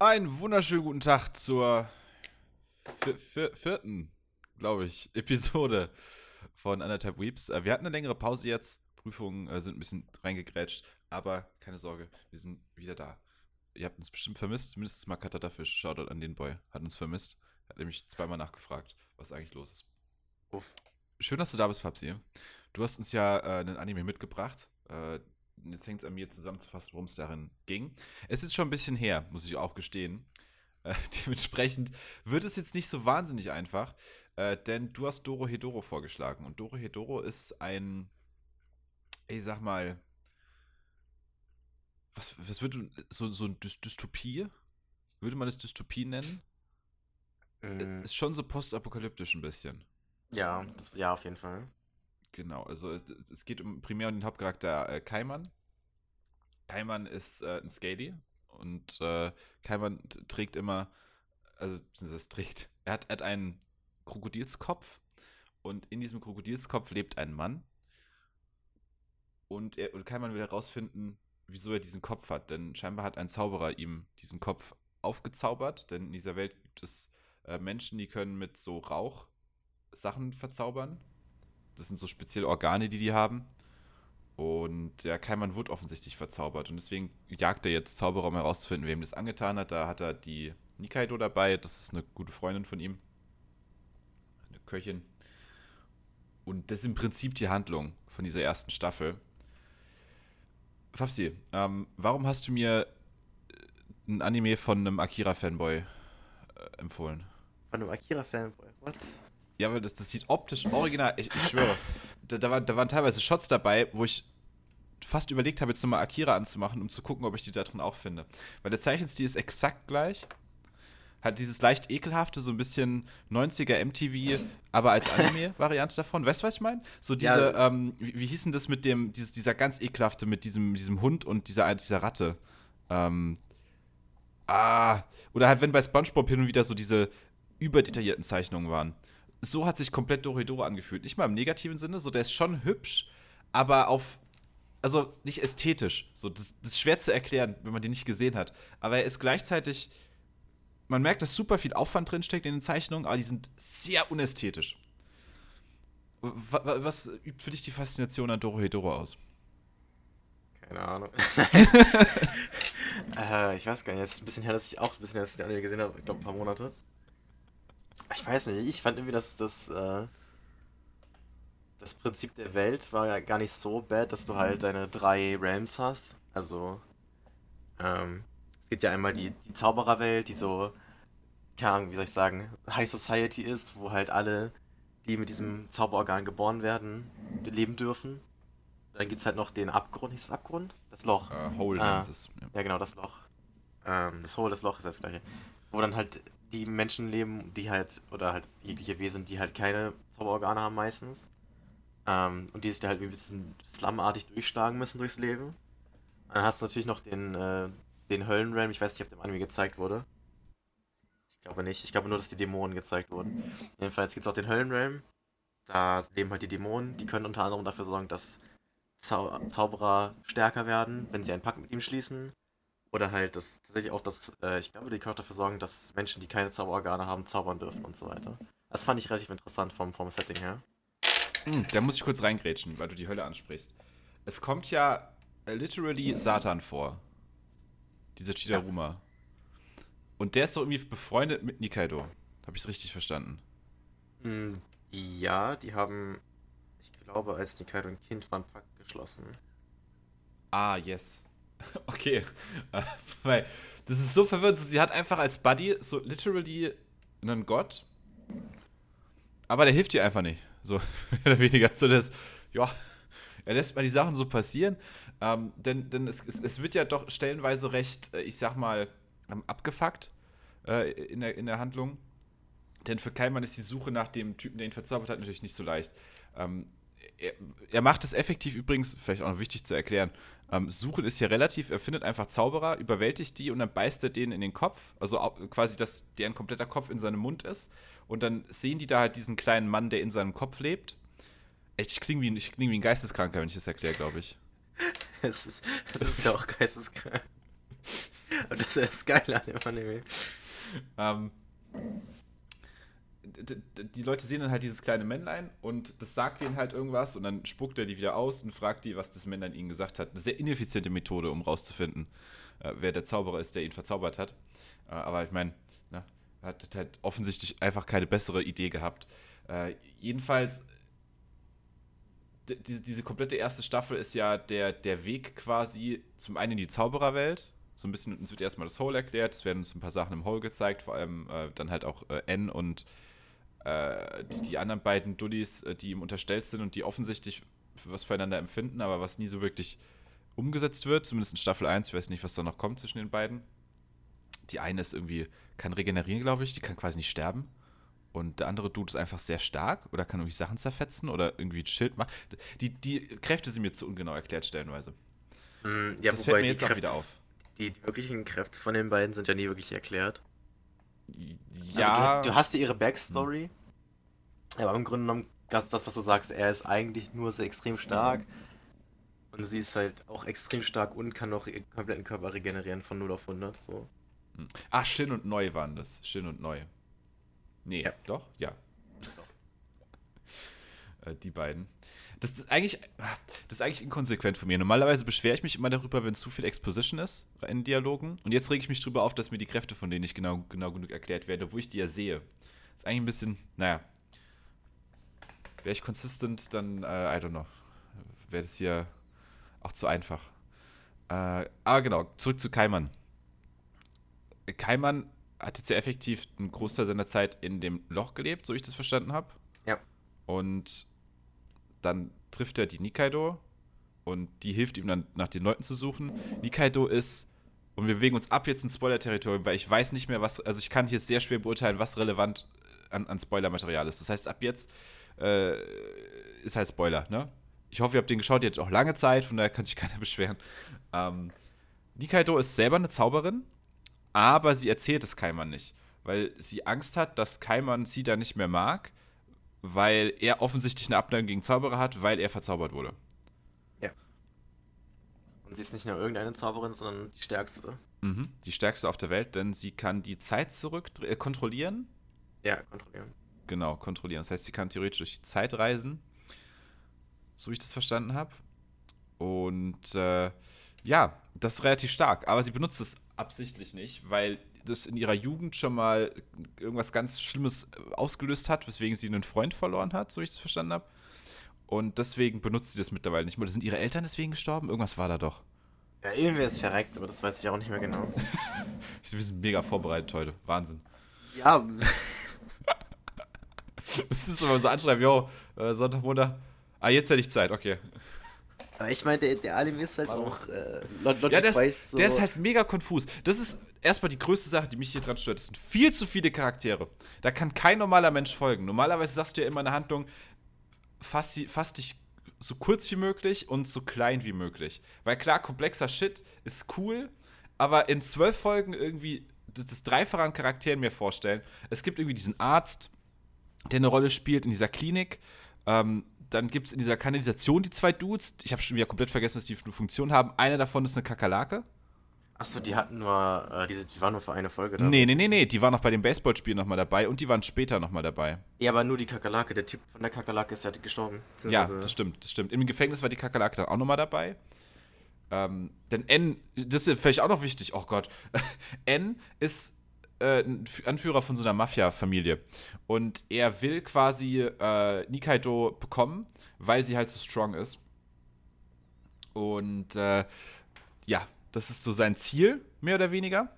Einen wunderschönen guten Tag zur vierten, glaube ich, Episode von Anderthalb Weeps. Äh, wir hatten eine längere Pause jetzt. Prüfungen äh, sind ein bisschen reingegrätscht, aber keine Sorge, wir sind wieder da. Ihr habt uns bestimmt vermisst, zumindest mal Katatafisch. Shoutout an den Boy, hat uns vermisst. Hat nämlich zweimal nachgefragt, was eigentlich los ist. Uff. Schön, dass du da bist, Fabsi. Du hast uns ja äh, einen Anime mitgebracht. Äh, jetzt hängt es an mir zusammenzufassen, worum es darin ging. Es ist schon ein bisschen her, muss ich auch gestehen. Äh, dementsprechend wird es jetzt nicht so wahnsinnig einfach, äh, denn du hast Doro Hedoro vorgeschlagen. Und Doro Hedoro ist ein, ich sag mal, was, was würde so, so eine Dystopie? Würde man es Dystopie nennen? Mm. Ist schon so postapokalyptisch ein bisschen. Ja, das, ja, auf jeden Fall. Genau, also es geht um primär um den Hauptcharakter äh, Kaiman. Kaiman ist äh, ein Scaly und äh, Kaiman trägt immer, also das trägt, er hat, hat einen Krokodilskopf und in diesem Krokodilskopf lebt ein Mann. Und, er, und Kaiman will herausfinden, wieso er diesen Kopf hat, denn scheinbar hat ein Zauberer ihm diesen Kopf aufgezaubert, denn in dieser Welt gibt es äh, Menschen, die können mit so Rauch Sachen verzaubern das sind so spezielle Organe, die die haben. Und der Kaiman wurde offensichtlich verzaubert. Und deswegen jagt er jetzt Zauberer, um herauszufinden, wem das angetan hat. Da hat er die Nikaido dabei. Das ist eine gute Freundin von ihm. Eine Köchin. Und das ist im Prinzip die Handlung von dieser ersten Staffel. Fabsi, ähm, warum hast du mir ein Anime von einem Akira-Fanboy äh, empfohlen? Von einem Akira-Fanboy? What? Ja, aber das, das sieht optisch original. Ich, ich schwöre. Da, da, war, da waren teilweise Shots dabei, wo ich fast überlegt habe, jetzt nochmal Akira anzumachen, um zu gucken, ob ich die da drin auch finde. Weil der Zeichenstil ist exakt gleich. Hat dieses leicht ekelhafte, so ein bisschen 90er MTV, aber als Anime-Variante davon. Weißt du, was ich meine? So diese, ja. ähm, wie, wie hieß denn das mit dem, dieses, dieser ganz ekelhafte mit diesem, diesem Hund und dieser, dieser Ratte? Ähm, ah, oder halt, wenn bei Spongebob hin und wieder so diese überdetaillierten Zeichnungen waren so hat sich komplett Doridoro angefühlt. Nicht mal im negativen Sinne, so der ist schon hübsch, aber auf, also nicht ästhetisch. So, das, das ist schwer zu erklären, wenn man den nicht gesehen hat. Aber er ist gleichzeitig, man merkt, dass super viel Aufwand drinsteckt in den Zeichnungen, aber die sind sehr unästhetisch. Was übt für dich die Faszination an Dorohedoro aus? Keine Ahnung. äh, ich weiß gar nicht, jetzt ist ein bisschen her, dass ich auch ein bisschen das Anime gesehen habe, ich glaube ein paar Monate. Ich weiß nicht, ich fand irgendwie, dass das, äh, das Prinzip der Welt war ja gar nicht so bad, dass du halt deine drei Realms hast. Also, ähm, es gibt ja einmal die, die Zaubererwelt, die so, keine Ahnung, wie soll ich sagen, High Society ist, wo halt alle, die mit diesem Zauberorgan geboren werden, leben dürfen. Dann gibt es halt noch den Abgrund, hieß es Abgrund? Das Loch. Uh, Hole äh, es. Ja. ja. genau, das Loch. Ähm, das Hole, das Loch ist das gleiche. Wo dann halt die Menschen leben, die halt, oder halt jegliche Wesen, die halt keine Zauberorgane haben meistens. Ähm, und die sich da halt ein bisschen slumartig durchschlagen müssen durchs Leben. Dann hast du natürlich noch den, äh, den Höllenrealm, ich weiß nicht, ob der Anime gezeigt wurde. Ich glaube nicht, ich glaube nur, dass die Dämonen gezeigt wurden. Jedenfalls gibt es auch den Höllenrealm. Da leben halt die Dämonen, die können unter anderem dafür sorgen, dass Zau Zauberer stärker werden, wenn sie einen Pakt mit ihm schließen. Oder halt das tatsächlich auch, dass, äh, ich glaube, die können auch dafür sorgen, dass Menschen, die keine Zauberorgane haben, zaubern dürfen und so weiter. Das fand ich relativ interessant vom, vom Setting her. Hm, da muss ich kurz reingrätschen, weil du die Hölle ansprichst. Es kommt ja äh, literally Satan vor. Dieser Chidaruma. Ja. Und der ist so irgendwie befreundet mit Nikaido. Habe ich es richtig verstanden? Hm, ja, die haben, ich glaube, als Nikaido ein Kind war, einen Pakt geschlossen. Ah, yes. Okay. Weil das ist so verwirrend. Sie hat einfach als Buddy so literally einen Gott. Aber der hilft ihr einfach nicht. So, mehr oder weniger. So, das, ja, er lässt mal die Sachen so passieren. Ähm, denn denn es, es, es, wird ja doch stellenweise recht, äh, ich sag mal, ähm, abgefuckt äh, in, der, in der Handlung. Denn für Keimann ist die Suche nach dem Typen, der ihn verzaubert hat, natürlich nicht so leicht. Ähm, er, er, macht es effektiv übrigens, vielleicht auch noch wichtig zu erklären, ähm, Suchen ist hier relativ, er findet einfach Zauberer, überwältigt die und dann beißt er denen in den Kopf. Also quasi, dass deren kompletter Kopf in seinem Mund ist. Und dann sehen die da halt diesen kleinen Mann, der in seinem Kopf lebt. Echt, ich klinge wie, ich kling wie ein Geisteskranker, wenn ich das erkläre, glaube ich. Es ist, es ist ja auch geisteskrank. Und das ist das Geile an dem Anime. Ähm, die Leute sehen dann halt dieses kleine Männlein und das sagt ihnen halt irgendwas und dann spuckt er die wieder aus und fragt die, was das Männlein ihnen gesagt hat. Eine sehr ineffiziente Methode, um rauszufinden, äh, wer der Zauberer ist, der ihn verzaubert hat. Äh, aber ich meine, er hat halt offensichtlich einfach keine bessere Idee gehabt. Äh, jedenfalls, die, diese komplette erste Staffel ist ja der, der Weg quasi zum einen in die Zaubererwelt. So ein bisschen, uns wird erstmal das Hole erklärt, es werden uns ein paar Sachen im Hole gezeigt, vor allem äh, dann halt auch äh, N und äh, die, die, anderen beiden Dullis, äh, die ihm unterstellt sind und die offensichtlich was füreinander empfinden, aber was nie so wirklich umgesetzt wird, zumindest in Staffel 1, ich weiß nicht, was da noch kommt zwischen den beiden. Die eine ist irgendwie, kann regenerieren, glaube ich, die kann quasi nicht sterben. Und der andere Dude ist einfach sehr stark oder kann irgendwie Sachen zerfetzen oder irgendwie ein Schild machen. Die, die Kräfte sind mir zu ungenau erklärt, stellenweise. Mm, ja, das fällt mir jetzt Kräfte, auch wieder auf. Die, die, wirklichen Kräfte von den beiden sind ja nie wirklich erklärt. Ja. Also du, du, hast ja ihre Backstory. Aber im Grunde genommen, das, das, was du sagst, er ist eigentlich nur sehr extrem stark. Und sie ist halt auch extrem stark und kann noch ihren kompletten Körper regenerieren von 0 auf 100. So. Hm. Ach, Shin und Neu waren das. Shin und Neu. Nee, ja. doch? Ja. Doch. äh, die beiden. Das ist, eigentlich, das ist eigentlich inkonsequent von mir. Normalerweise beschwere ich mich immer darüber, wenn zu viel Exposition ist in Dialogen. Und jetzt rege ich mich darüber auf, dass mir die Kräfte von denen nicht genau, genau genug erklärt werden, wo ich die ja sehe. Das ist eigentlich ein bisschen, naja, wäre ich consistent, dann, äh, I don't know, wäre das hier auch zu einfach. Äh, aber genau, zurück zu Keimann. Keimann hat jetzt ja effektiv einen Großteil seiner Zeit in dem Loch gelebt, so ich das verstanden habe. Ja. Und dann trifft er die Nikaido und die hilft ihm dann nach den Leuten zu suchen. Nikaido ist, und wir bewegen uns ab jetzt ins Spoiler-Territorium, weil ich weiß nicht mehr, was, also ich kann hier sehr schwer beurteilen, was relevant an, an Spoiler-Material ist. Das heißt, ab jetzt äh, ist halt Spoiler, ne? Ich hoffe, ihr habt den geschaut, ihr hattet auch lange Zeit, von daher kann sich keiner beschweren. Ähm, Nikaido ist selber eine Zauberin, aber sie erzählt es Kaiman nicht, weil sie Angst hat, dass Kaiman sie da nicht mehr mag, weil er offensichtlich eine Abneigung gegen Zauberer hat, weil er verzaubert wurde. Ja. Und sie ist nicht nur irgendeine Zauberin, sondern die stärkste. Mhm, die stärkste auf der Welt, denn sie kann die Zeit zurück äh, kontrollieren. Ja, kontrollieren. Genau, kontrollieren. Das heißt, sie kann theoretisch durch die Zeit reisen, so wie ich das verstanden habe. Und äh, ja, das ist relativ stark. Aber sie benutzt es absichtlich nicht, weil das in ihrer Jugend schon mal irgendwas ganz Schlimmes ausgelöst hat, weswegen sie einen Freund verloren hat, so wie ich es verstanden habe. Und deswegen benutzt sie das mittlerweile nicht mehr. Sind ihre Eltern deswegen gestorben? Irgendwas war da doch. Ja, irgendwer ist verreckt, aber das weiß ich auch nicht mehr genau. Wir sind mega vorbereitet heute. Wahnsinn. Ja, Das ist immer so anschreiben, yo, äh, Sonntag, Montag. Ah, jetzt hätte ich Zeit, okay. Aber ich meine, der, der Anime ist halt auch. Äh, Logic ja, der ist, so der ist halt mega konfus. Das ist erstmal die größte Sache, die mich hier dran stört. Es sind viel zu viele Charaktere. Da kann kein normaler Mensch folgen. Normalerweise sagst du ja immer in der Handlung, fass, fass dich so kurz wie möglich und so klein wie möglich. Weil klar, komplexer Shit ist cool, aber in zwölf Folgen irgendwie das Dreifache an Charakteren mir vorstellen. Es gibt irgendwie diesen Arzt, der eine Rolle spielt in dieser Klinik. Ähm, dann gibt es in dieser Kanalisation die zwei Dudes. Ich habe schon wieder komplett vergessen, was die für eine Funktion haben. Einer davon ist eine Kakerlake. Achso, die hatten nur, äh, diese, die waren nur für eine Folge da. Nee, nee, nee, nee, die waren noch bei dem Baseballspiel nochmal dabei und die waren später nochmal dabei. Ja, aber nur die Kakerlake, der Typ von der Kakerlake ist ja gestorben. Ja, das stimmt, das stimmt. Im Gefängnis war die Kakerlake dann auch nochmal dabei. Ähm, denn N, das ist vielleicht auch noch wichtig, oh Gott. N ist äh, Anführer von so einer Mafia-Familie. Und er will quasi äh, Nikaido bekommen, weil sie halt so strong ist. Und äh, ja, das ist so sein Ziel, mehr oder weniger.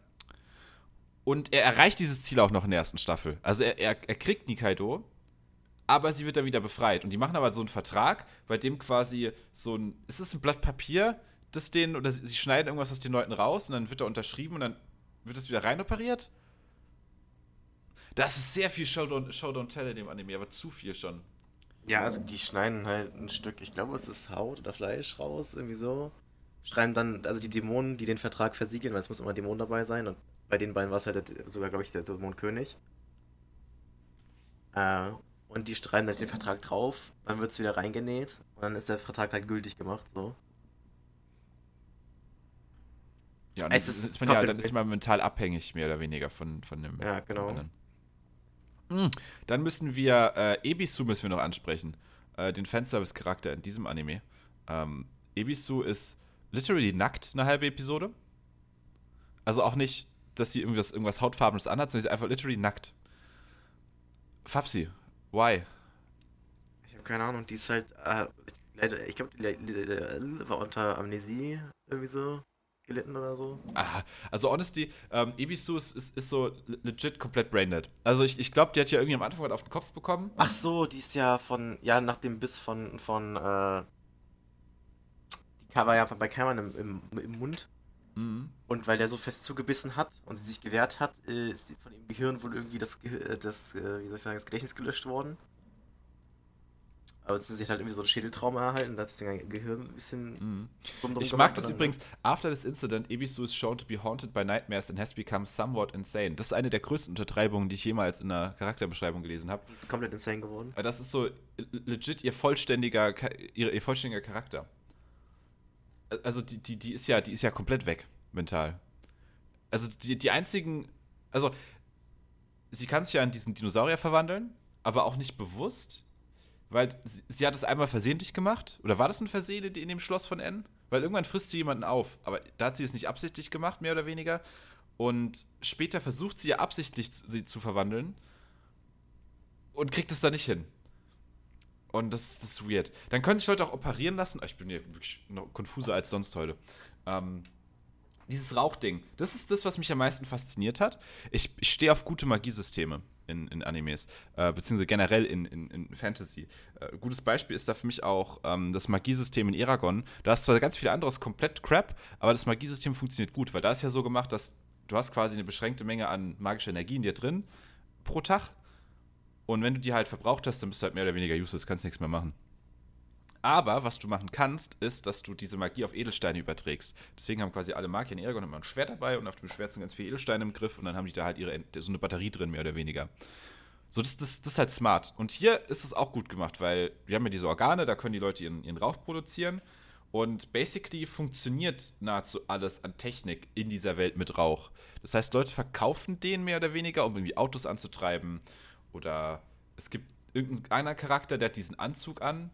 Und er erreicht dieses Ziel auch noch in der ersten Staffel. Also er, er, er kriegt Nikaido, aber sie wird dann wieder befreit. Und die machen aber so einen Vertrag, bei dem quasi so ein. Ist es ein Blatt Papier, das den. Oder sie schneiden irgendwas aus den Leuten raus und dann wird er unterschrieben und dann wird es wieder reinoperiert. Das ist sehr viel Showdown, Showdown Tell in dem Anime, aber zu viel schon. Ja, also die schneiden halt ein Stück, ich glaube, es ist Haut oder Fleisch raus, irgendwie so. Schreiben dann, also die Dämonen, die den Vertrag versiegeln, weil es muss immer Dämon dabei sein und bei den beiden war es halt sogar, glaube ich, der Dämonenkönig. Äh, und die schreiben dann den Vertrag drauf, dann wird es wieder reingenäht und dann ist der Vertrag halt gültig gemacht, so. Ja, Es dann ist ist man ja, dann ist man mental abhängig, mehr oder weniger von, von dem. Ja, genau. anderen. Hm, Dann müssen wir, äh, Ebisu müssen wir noch ansprechen. Äh, den Fanservice-Charakter in diesem Anime. Ähm, Ebisu ist literally nackt eine halbe Episode. Also auch nicht, dass sie irgendwas, irgendwas Hautfarbenes anhat, sondern sie ist einfach literally nackt. Fabsi, why? Ich habe keine Ahnung, die ist halt, äh, ich glaube, die war unter Amnesie irgendwie so gelitten oder so. Ah, also honestly, ähm, Ebisu ist, ist, ist so legit komplett braindead. Also ich, ich glaube, die hat ja irgendwie am Anfang was auf den Kopf bekommen. Ach so, die ist ja von, ja, nach dem Biss von, von, äh, die war ja bei Kaiman im, im, im Mund. Mhm. Und weil der so fest zugebissen hat und sie sich gewehrt hat, äh, ist von ihrem Gehirn wohl irgendwie das, äh, das äh, wie soll ich sagen, das Gedächtnis gelöscht worden. Aber sie hat halt irgendwie so ein Schädeltrauma erhalten, da hat sich ihr Gehirn ein bisschen Mhm. drum Ich mag das übrigens. After this incident, Ebisu is shown to be haunted by nightmares and has become somewhat insane. Das ist eine der größten Untertreibungen, die ich jemals in einer Charakterbeschreibung gelesen habe. Ist komplett insane geworden. Das ist so legit ihr vollständiger, ihr, ihr vollständiger Charakter. Also die, die, die ist ja, die ist ja komplett weg, mental. Also die, die einzigen, also sie kann sich ja in diesen Dinosaurier verwandeln, aber auch nicht bewusst, weil sie, sie hat es einmal versehentlich gemacht. Oder war das ein Versehen in dem Schloss von N? Weil irgendwann frisst sie jemanden auf, aber da hat sie es nicht absichtlich gemacht, mehr oder weniger. Und später versucht sie ja absichtlich sie zu verwandeln und kriegt es da nicht hin. Und das, das ist weird. Dann können sich Leute auch operieren lassen. Ah, Ich bin hier wirklich noch konfuser als sonst heute. Ähm, dieses Rauchding, das ist das, was mich am meisten fasziniert hat. Ich, ich stehe auf gute Magiesysteme in, in Animes, äh, beziehungsweise generell in, in, in Fantasy. Äh, gutes Beispiel ist da für mich auch ähm, das Magiesystem in Eragon. Da ist zwar ganz viel anderes komplett Crap, aber das Magiesystem funktioniert gut, weil da ist ja so gemacht, dass du hast quasi eine beschränkte Menge an magischer Energie in dir drin pro Tag. Und wenn du die halt verbraucht hast, dann bist du halt mehr oder weniger useless, kannst nichts mehr machen. Aber was du machen kannst, ist, dass du diese Magie auf Edelsteine überträgst. Deswegen haben quasi alle Magier in Eragon immer ein Schwert dabei und auf dem Schwert sind ganz viele Edelsteine im Griff und dann haben die da halt ihre, so eine Batterie drin, mehr oder weniger. So, das, das, das ist halt smart. Und hier ist es auch gut gemacht, weil wir haben ja diese Organe, da können die Leute ihren, ihren Rauch produzieren. Und basically funktioniert nahezu alles an Technik in dieser Welt mit Rauch. Das heißt, Leute verkaufen den mehr oder weniger, um irgendwie Autos anzutreiben. Oder es gibt irgendeiner Charakter, der hat diesen Anzug an,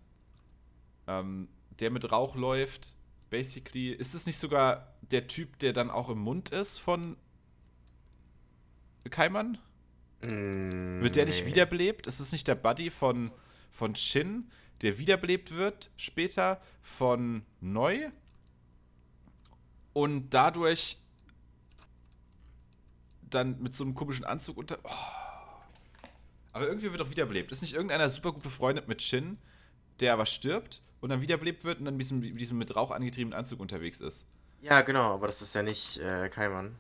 ähm, der mit Rauch läuft. Basically, ist es nicht sogar der Typ, der dann auch im Mund ist von Kaiman? Mm, Wird der nicht nee. wiederbelebt? Ist es nicht der Buddy von, von Shin, der wiederbelebt wird später von Neu? Und dadurch dann mit so einem komischen Anzug unter. Oh. Aber irgendwie wird auch wiederbelebt. Ist nicht irgendeiner super gut befreundet mit Shin, der aber stirbt und dann wiederbelebt wird und dann mit diesem, mit diesem mit Rauch angetriebenen Anzug unterwegs ist? Ja, genau, aber das ist ja nicht äh, Kaiman.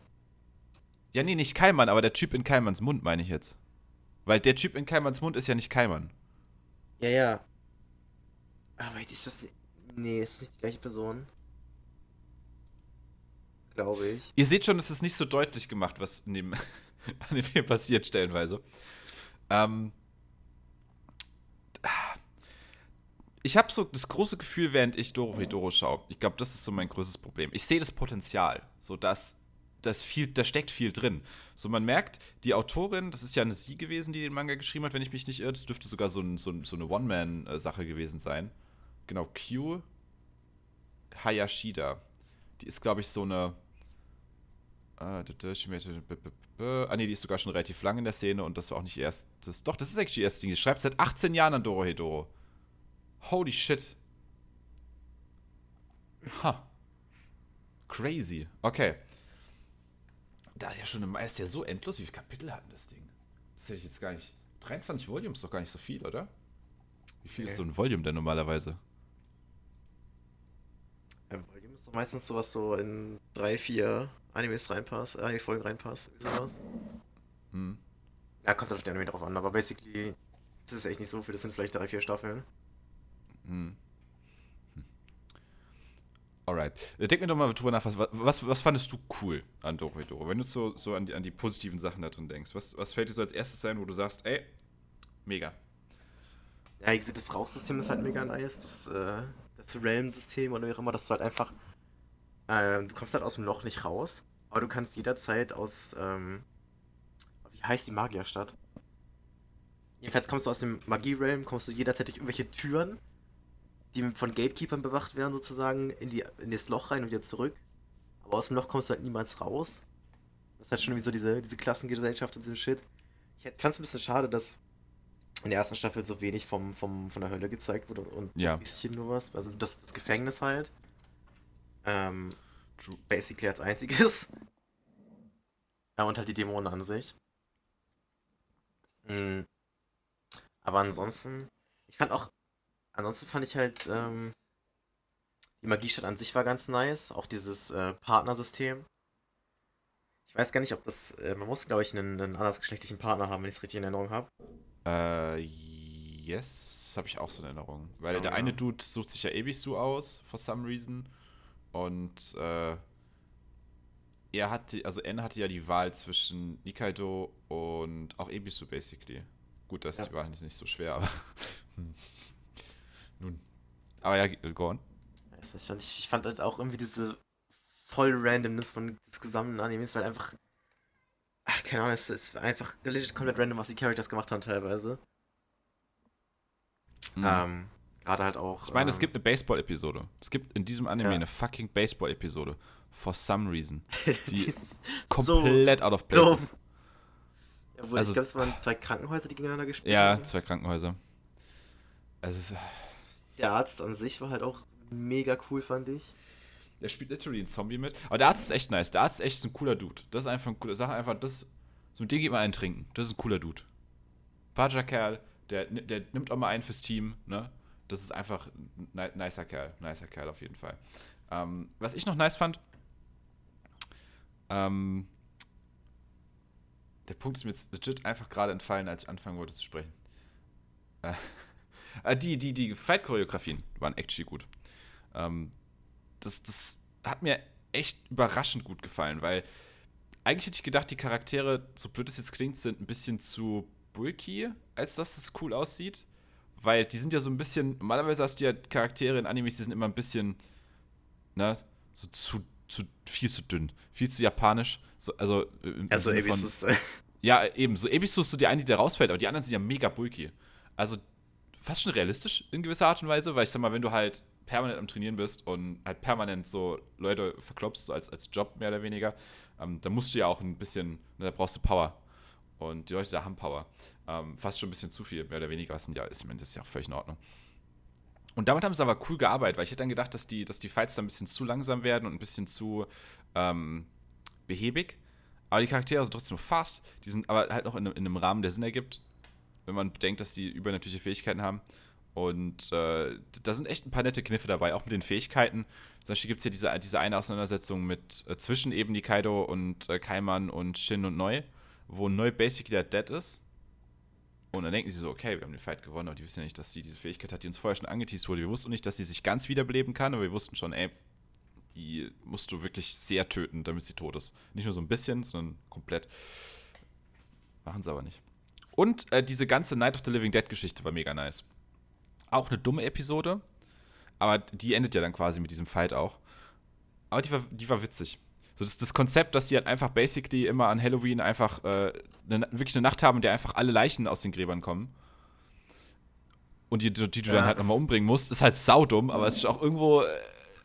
Ja, nee, nicht Kaiman, aber der Typ in Kaimans Mund meine ich jetzt. Weil der Typ in Kaimans Mund ist ja nicht Kaiman. Ja, ja. Aber ist das. Nee, ist nicht die gleiche Person. Glaube ich. Ihr seht schon, es ist nicht so deutlich gemacht, was in dem Anime passiert, stellenweise. Ähm, ich habe so das große Gefühl, während ich Dorohedoro schaue, ich glaube, das ist so mein größtes Problem. Ich sehe das Potenzial, so dass das viel, da steckt viel drin. So, man merkt, die Autorin, das ist ja eine sie gewesen, die den Manga geschrieben hat, wenn ich mich nicht irre. Das dürfte sogar so, ein, so, so eine One-Man-Sache gewesen sein. Genau, Q Hayashida. Die ist, glaube ich, so eine. Ah, ah, nee, die ist sogar schon relativ lang in der Szene und das war auch nicht ihr erstes. Doch, das ist eigentlich die erste Ding. Die schreibt seit 18 Jahren an Dorohedoro. Holy shit. Ha. Crazy. Okay. Da ist ja schon eine, ist ja so endlos. Wie viele Kapitel hat denn das Ding? Das hätte ich jetzt gar nicht. 23 Volumes ist doch gar nicht so viel, oder? Wie viel ist Nee. so ein Volume denn normalerweise? Ja, Volume ist doch meistens sowas so in drei, vier Animes reinpasst, Anime-Folgen reinpasst, wie sowas. Hm. Ja, kommt auf den Anime drauf an, aber basically das ist echt nicht so viel, das sind vielleicht drei, vier Staffeln. Hm. Hm. Alright. Äh, Denk mir doch mal drüber nach, was, was, was fandest du cool an Dorohedoro? Wenn du so, so an, die, an die positiven Sachen da drin denkst, was, was fällt dir so als erstes ein, wo du sagst, ey, mega. Ja, wie gesagt, das Rauchsystem ist halt mega nice, das, äh, das Realm-System oder wie auch immer, das war halt einfach Ähm, du kommst halt aus dem Loch nicht raus, aber du kannst jederzeit aus, ähm, wie heißt die Magierstadt? Jedenfalls kommst du aus dem Magie-Realm, kommst du jederzeit durch irgendwelche Türen, die von Gatekeepers bewacht werden, sozusagen, in, die, in das Loch rein und wieder zurück. Aber aus dem Loch kommst du halt niemals raus. Das ist halt schon wie so diese, diese Klassengesellschaft und so Shit. Ich fand es ein bisschen schade, dass in der ersten Staffel so wenig vom, vom, von der Hölle gezeigt wurde und Ja. ein bisschen nur was. Also das, das Gefängnis halt. Ähm, True. basically als einziges. Ja, und halt die Dämonen an sich. Mm. Aber ansonsten, ich fand auch, ansonsten fand ich halt, ähm, die Magiestadt an sich war ganz nice. Auch dieses äh, Partnersystem. Ich weiß gar nicht, ob das, äh, man muss, glaube ich, einen, einen andersgeschlechtlichen Partner haben, wenn ich es richtig in Erinnerung habe. Äh, yes, habe ich auch so in Erinnerung. Weil Oh, der ja. eine Dude sucht sich ja Ebisu aus, for some reason. Und äh, er hatte, also N hatte ja die Wahl zwischen Nikaido und auch Ebisu, basically. Gut, das Ja. die Wahl nicht, nicht so schwer, aber. Aber ja, go on. Ich, fand halt auch irgendwie diese voll Randomness von des gesamten Animes, weil einfach. Ach, keine Ahnung, es ist einfach legit komplett random, was die Characters gemacht haben teilweise. Mhm. Ähm, gerade halt auch. ich meine, es ähm, gibt eine Baseball-Episode. Es gibt in diesem Anime Ja. eine fucking Baseball-Episode. For some reason. die ist so Komplett out of place. Obwohl, Also- ich glaube, es waren zwei Krankenhäuser, die gegeneinander gespielt Ja, haben. zwei Krankenhäuser. Also, es ist- Der Arzt an sich war halt auch mega cool, fand ich. Der spielt literally einen Zombie mit. Aber der Arzt ist echt nice. Der Arzt ist echt ein cooler Dude. Das ist einfach ein cooler. Sag einfach, das. So mit dem geht man einen trinken. Das ist ein cooler Dude. Pager Kerl, der, der nimmt auch mal einen fürs Team, ne? Das ist einfach ein ni- nicer Kerl. Nicer Kerl auf jeden Fall. Ähm, was ich noch nice fand, ähm, der Punkt ist mir jetzt legit einfach gerade entfallen, als ich anfangen wollte zu sprechen. Äh, äh, die, die, die Fight-Choreografien waren actually gut. Ähm, das, das hat mir echt überraschend gut gefallen, weil eigentlich hätte ich gedacht, die Charaktere, so blöd es jetzt klingt, sind ein bisschen zu bulky, als dass es cool aussieht. Weil die sind ja so ein bisschen, normalerweise hast du ja Charaktere in Animes, die sind immer ein bisschen, ne, so zu, zu viel zu dünn, viel zu japanisch. So, also, äh, Also, Ebisu ja, eben. So Ebisu ist so die eine, die da rausfällt, aber die anderen sind ja mega bulky. Also fast schon realistisch in gewisser Art und Weise, weil ich sag mal, wenn du halt permanent am Trainieren bist und halt permanent so Leute verklopst, so als, als Job mehr oder weniger, ähm, dann musst du ja auch ein bisschen, ne, da brauchst du Power. Und die Leute da haben Power. Ähm, fast schon ein bisschen zu viel, mehr oder weniger. Was ja, ist, ich meine, ist ja auch völlig in Ordnung. Und damit haben sie aber cool gearbeitet, weil ich hätte dann gedacht, dass die, dass die Fights dann ein bisschen zu langsam werden und ein bisschen zu ähm, behäbig. Aber die Charaktere sind trotzdem fast. Die sind aber halt noch in, in einem Rahmen, der Sinn ergibt, wenn man bedenkt, dass die übernatürliche Fähigkeiten haben. Und äh, da sind echt ein paar nette Kniffe dabei, auch mit den Fähigkeiten. Zum Beispiel gibt es hier diese, diese eine Auseinandersetzung mit äh, zwischen eben Nikaido und äh, Kaiman und Shin und Neu, wo Neu basically der Dead ist. Und dann denken sie so, okay, wir haben den Fight gewonnen, aber die wissen ja nicht, dass sie diese Fähigkeit hat, die uns vorher schon angeteased wurde. Wir wussten nicht, dass sie sich ganz wiederbeleben kann, aber wir wussten schon, ey, die musst du wirklich sehr töten, damit sie tot ist. Nicht nur so ein bisschen, sondern komplett. Machen sie aber nicht. Und äh, diese ganze Night of the Living Dead Geschichte war mega nice. Auch eine dumme Episode, aber die endet ja dann quasi mit diesem Fight auch. Aber die war, die war witzig. So das, das Konzept, dass die halt einfach basically immer an Halloween einfach äh, eine, wirklich eine Nacht haben, in der einfach alle Leichen aus den Gräbern kommen. Und die, die, die du Ja. dann halt nochmal umbringen musst, ist halt saudumm, aber es ist auch irgendwo. äh,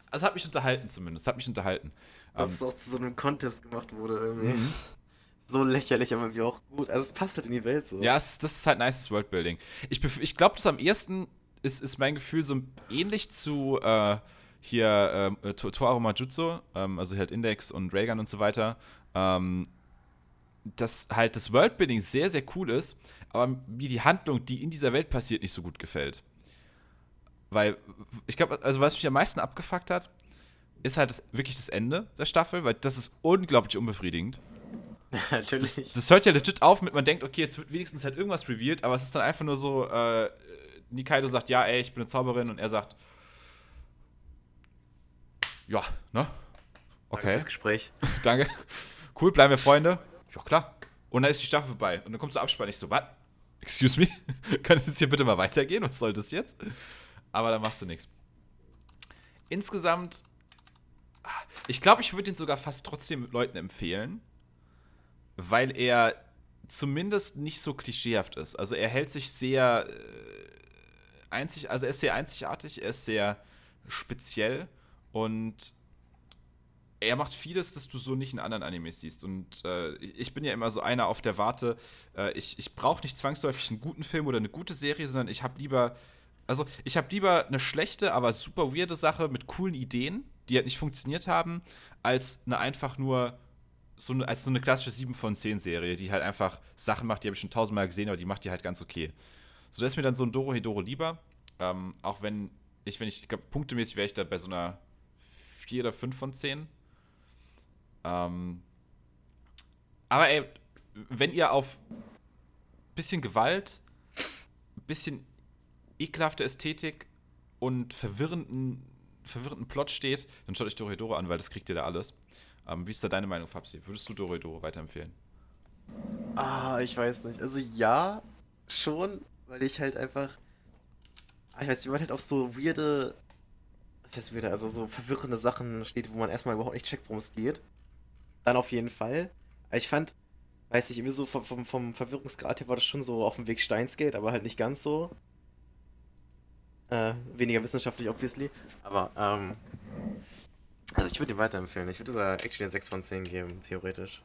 Also hat mich unterhalten zumindest. Hat mich unterhalten. Dass Ähm, es auch zu so einem Contest gemacht wurde irgendwie. So lächerlich, aber irgendwie auch gut. Also es passt halt in die Welt so. Ja, es, das ist halt nices Worldbuilding. Ich, ich glaube, das am ehesten ist, ist mein Gefühl so ähnlich zu äh, hier ähm, äh, To- Toaru Majutsu, ähm, also halt Index und Raygun und so weiter. Ähm, dass halt das Worldbuilding sehr, sehr cool ist, aber mir die Handlung, die in dieser Welt passiert, nicht so gut gefällt. Weil, ich glaube, also was mich am meisten abgefuckt hat, ist halt das, wirklich das Ende der Staffel, weil das ist unglaublich unbefriedigend. natürlich. Das, das hört ja legit auf mit, man denkt, okay, jetzt wird wenigstens halt irgendwas revealed, aber es ist dann einfach nur so, äh, Nikaido sagt, ja, ey, ich bin eine Zauberin und er sagt, ja, ne? Danke Okay, fürs Gespräch. danke. Cool, bleiben wir Freunde? Ja, klar. Und dann ist die Staffel vorbei und dann kommt zur Abspann. Ich so, was? Excuse me? Kann es jetzt hier bitte mal weitergehen? Was soll das jetzt? Aber dann machst du nichts. Insgesamt Ich glaube, ich würde ihn sogar fast trotzdem Leuten empfehlen, weil er zumindest nicht so klischeehaft ist. Also er hält sich sehr äh, einzig, also er ist sehr einzigartig, er ist sehr speziell und er macht vieles, das du so nicht in anderen Animes siehst. Und äh, ich bin ja immer so einer auf der Warte. Äh, ich ich brauche nicht zwangsläufig einen guten Film oder eine gute Serie, sondern ich habe lieber, also ich habe lieber eine schlechte, aber super weirde Sache mit coolen Ideen, die halt nicht funktioniert haben, als eine einfach nur so eine, als so eine klassische 7 von 10 Serie, die halt einfach Sachen macht, die habe ich schon tausendmal gesehen, aber die macht die halt ganz okay. So, da ist mir dann so ein Doro Hedoro lieber. Ähm, auch wenn ich, wenn ich, ich glaube, punktemäßig wäre ich da bei so einer 4 oder 5 von 10. Ähm, aber ey, wenn ihr auf bisschen Gewalt, bisschen ekelhafte Ästhetik und verwirrenden, verwirrenden Plot steht, dann schaut euch Dorohedoro an, weil das kriegt ihr da alles. Ähm, wie ist da deine Meinung, Fabsi? Würdest du Dorohedoro weiterempfehlen? Ah, ich weiß nicht. Also ja, schon, weil ich halt einfach. Ah, Ich weiß wie man halt auf so weirde. Was heißt weirde? Also so verwirrende Sachen steht, wo man erstmal überhaupt nicht checkt, worum es geht. Dann auf jeden Fall. Ich fand, weiß nicht, irgendwie so vom, vom, vom Verwirrungsgrad her war das schon so auf dem Weg Steinsgate, aber halt nicht ganz so. Äh, weniger wissenschaftlich, obviously. Aber, ähm. Also ich würde ihn weiterempfehlen. Ich würde sogar actually eine 6 von 10 geben, theoretisch.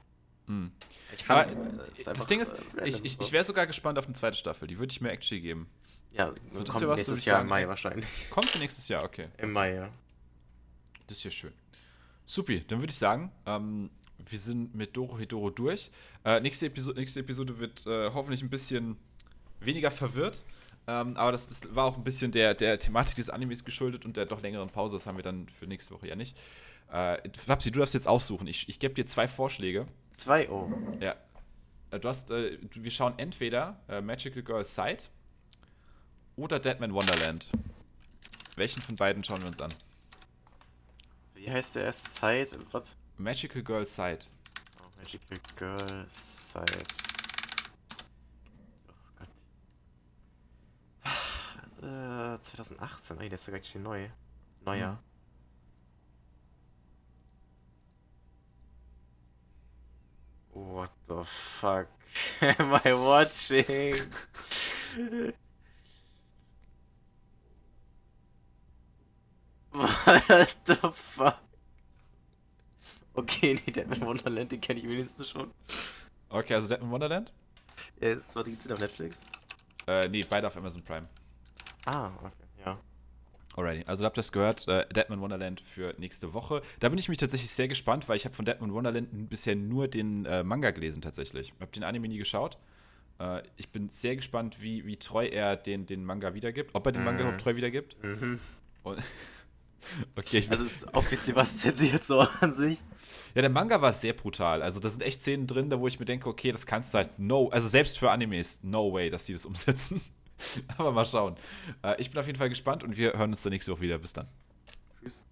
Hm. Ich Aber äh, das einfach, Ding ist, ich, ich, ich wäre sogar gespannt auf eine zweite Staffel. Die würde ich mir actually geben. Ja, So, das kommt was, nächstes Jahr sagen, im Mai wahrscheinlich. Kommt sie nächstes Jahr, okay. Im Mai, ja. Das ist ja schön. Supi, dann würde ich sagen, ähm, wir sind mit Doro Hedoro durch. Äh, nächste, Episode, nächste Episode wird äh, hoffentlich ein bisschen weniger verwirrt. Ähm, aber das, das war auch ein bisschen der, der Thematik des Animes geschuldet und der doch längeren Pause. Das haben wir dann für nächste Woche ja nicht. Äh, Flapsi, du darfst jetzt aussuchen. Ich, ich gebe dir zwei Vorschläge. 2 Oh. Ja. Äh, Du hast, äh, wir schauen entweder äh, Magical Girl Side oder Deadman Wonderland. Welchen von beiden schauen wir uns an? Wie heißt der erste Side? Was? Magical Girl Side. Oh, Magical Girl Side. Oh Gott. Äh, 2018. Ey, der ist sogar actually neu. Neuer. What the fuck am I watching? What the fuck? Okay, nee, Deadman Wonderland, den kenne ich wenigstens schon. Okay, also Deadman Wonderland? Ja, ist zwar die auf Netflix. Äh, nee, beide auf Amazon Prime. Ah, okay, ja. Alrighty, also habt ihr das gehört, äh, Deadman Wonderland für nächste Woche. Da bin ich mich tatsächlich sehr gespannt, weil ich habe von Deadman Wonderland bisher nur den äh, Manga gelesen tatsächlich. Hab den Anime nie geschaut. Äh, ich bin sehr gespannt, wie, wie treu er den, den Manga wiedergibt. Ob er den Manga Mhm. überhaupt treu wiedergibt. Mhm. Und okay, ich Also es ist obviously was zensiert so an sich. Ja, der Manga war sehr brutal. Also da sind echt Szenen drin, da wo ich mir denke, okay, das kannst du halt no, also selbst für Animes, no way, dass die das umsetzen. Aber mal schauen. Äh, ich bin auf jeden Fall gespannt und wir hören uns dann nächste Woche wieder. Bis dann. Tschüss.